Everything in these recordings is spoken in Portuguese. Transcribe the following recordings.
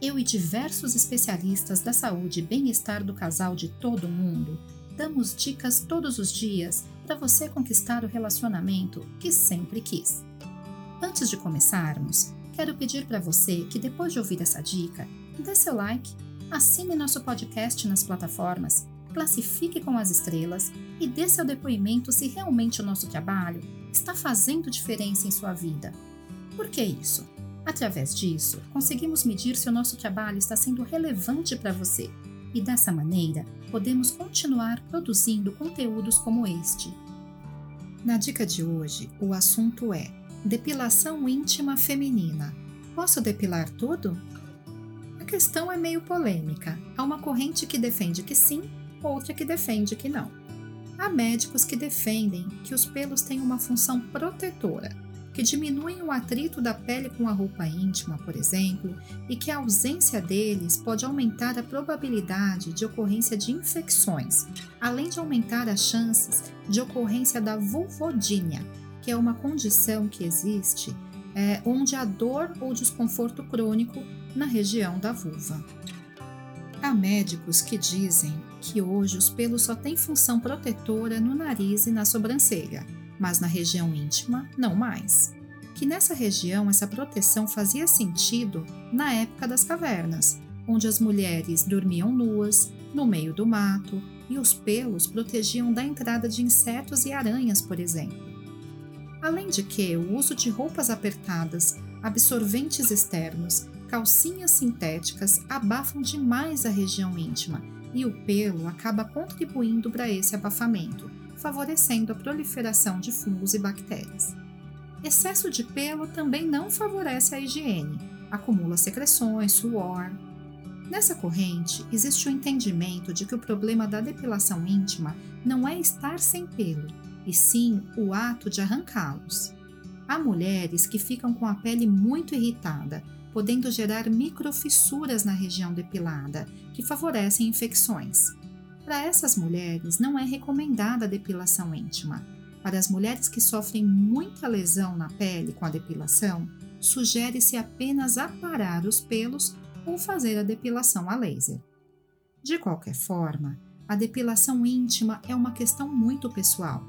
eu e diversos especialistas da saúde e bem-estar do casal de todo o mundo damos dicas todos os dias para você conquistar o relacionamento que sempre quis. Antes de começarmos, quero pedir para você que depois de ouvir essa dica, dê seu like, assine nosso podcast nas plataformas, classifique com as estrelas e dê seu depoimento se realmente o nosso trabalho está fazendo diferença em sua vida. Por que isso? Através disso, conseguimos medir se o nosso trabalho está sendo relevante para você e dessa maneira podemos continuar produzindo conteúdos como este. Na dica de hoje, o assunto é depilação íntima feminina. Posso depilar tudo? A questão é meio polêmica. Há uma corrente que defende que sim, outra que defende que não. Há médicos que defendem que os pelos têm uma função protetora que diminuem o atrito da pele com a roupa íntima, por exemplo, e que a ausência deles pode aumentar a probabilidade de ocorrência de infecções, além de aumentar as chances de ocorrência da vulvodínia, que é uma condição que existe é, onde há dor ou desconforto crônico na região da vulva. Há médicos que dizem que hoje os pelos só têm função protetora no nariz e na sobrancelha mas na região íntima, não mais. Que nessa região essa proteção fazia sentido na época das cavernas, onde as mulheres dormiam nuas, no meio do mato, e os pelos protegiam da entrada de insetos e aranhas, por exemplo. Além de que o uso de roupas apertadas, absorventes externos, calcinhas sintéticas abafam demais a região íntima e o pelo acaba contribuindo para esse abafamento, favorecendo a proliferação de fungos e bactérias. Excesso de pelo também não favorece a higiene, acumula secreções, suor. Nessa corrente, existe o entendimento de que o problema da depilação íntima não é estar sem pelo, e sim o ato de arrancá-los. Há mulheres que ficam com a pele muito irritada, podendo gerar microfissuras na região depilada, que favorecem infecções. Para essas mulheres, não é recomendada a depilação íntima. Para as mulheres que sofrem muita lesão na pele com a depilação, sugere-se apenas aparar os pelos ou fazer a depilação a laser. De qualquer forma, a depilação íntima é uma questão muito pessoal.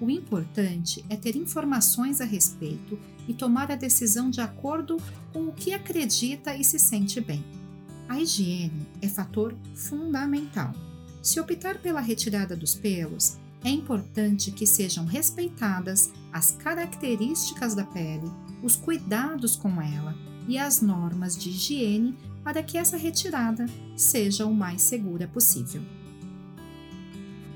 O importante é ter informações a respeito e tomar a decisão de acordo com o que acredita e se sente bem. A higiene é fator fundamental. Se optar pela retirada dos pelos, é importante que sejam respeitadas as características da pele, os cuidados com ela e as normas de higiene para que essa retirada seja o mais segura possível.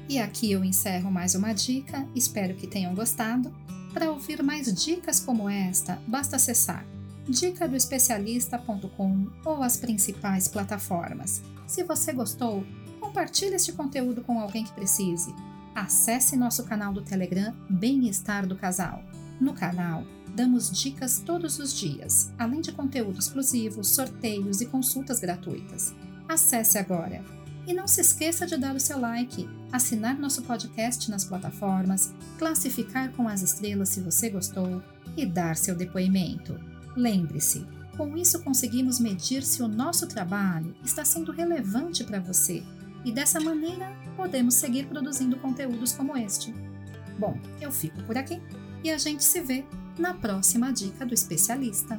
E aqui eu encerro mais uma dica, espero que tenham gostado. Para ouvir mais dicas como esta, basta acessar dicadoespecialista.com ou as principais plataformas. Se você gostou, Compartilhe este conteúdo com alguém que precise. Acesse nosso canal do Telegram Bem-Estar do Casal. No canal, damos dicas todos os dias, além de conteúdo exclusivo, sorteios e consultas gratuitas. Acesse agora! E não se esqueça de dar o seu like, assinar nosso podcast nas plataformas, classificar com as estrelas se você gostou e dar seu depoimento. Lembre-se, com isso conseguimos medir se o nosso trabalho está sendo relevante para você e dessa maneira podemos seguir produzindo conteúdos como este. Bom, eu fico por aqui e a gente se vê na próxima dica do especialista.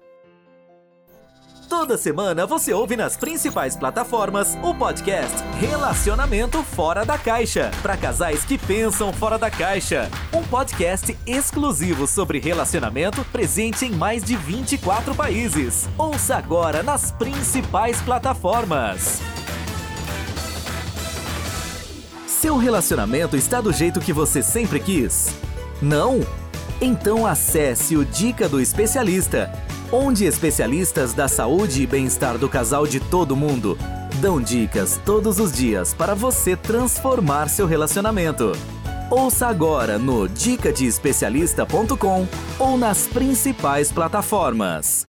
Toda semana você ouve nas principais plataformas o podcast Relacionamento Fora da Caixa, para casais que pensam fora da caixa. Um podcast exclusivo sobre relacionamento presente em mais de 24 países. Ouça agora nas principais plataformas. Seu relacionamento está do jeito que você sempre quis? Não? Então acesse o Dica do Especialista, onde especialistas da saúde e bem-estar do casal de todo mundo dão dicas todos os dias para você transformar seu relacionamento. Ouça agora no dicadeespecialista.com ou nas principais plataformas.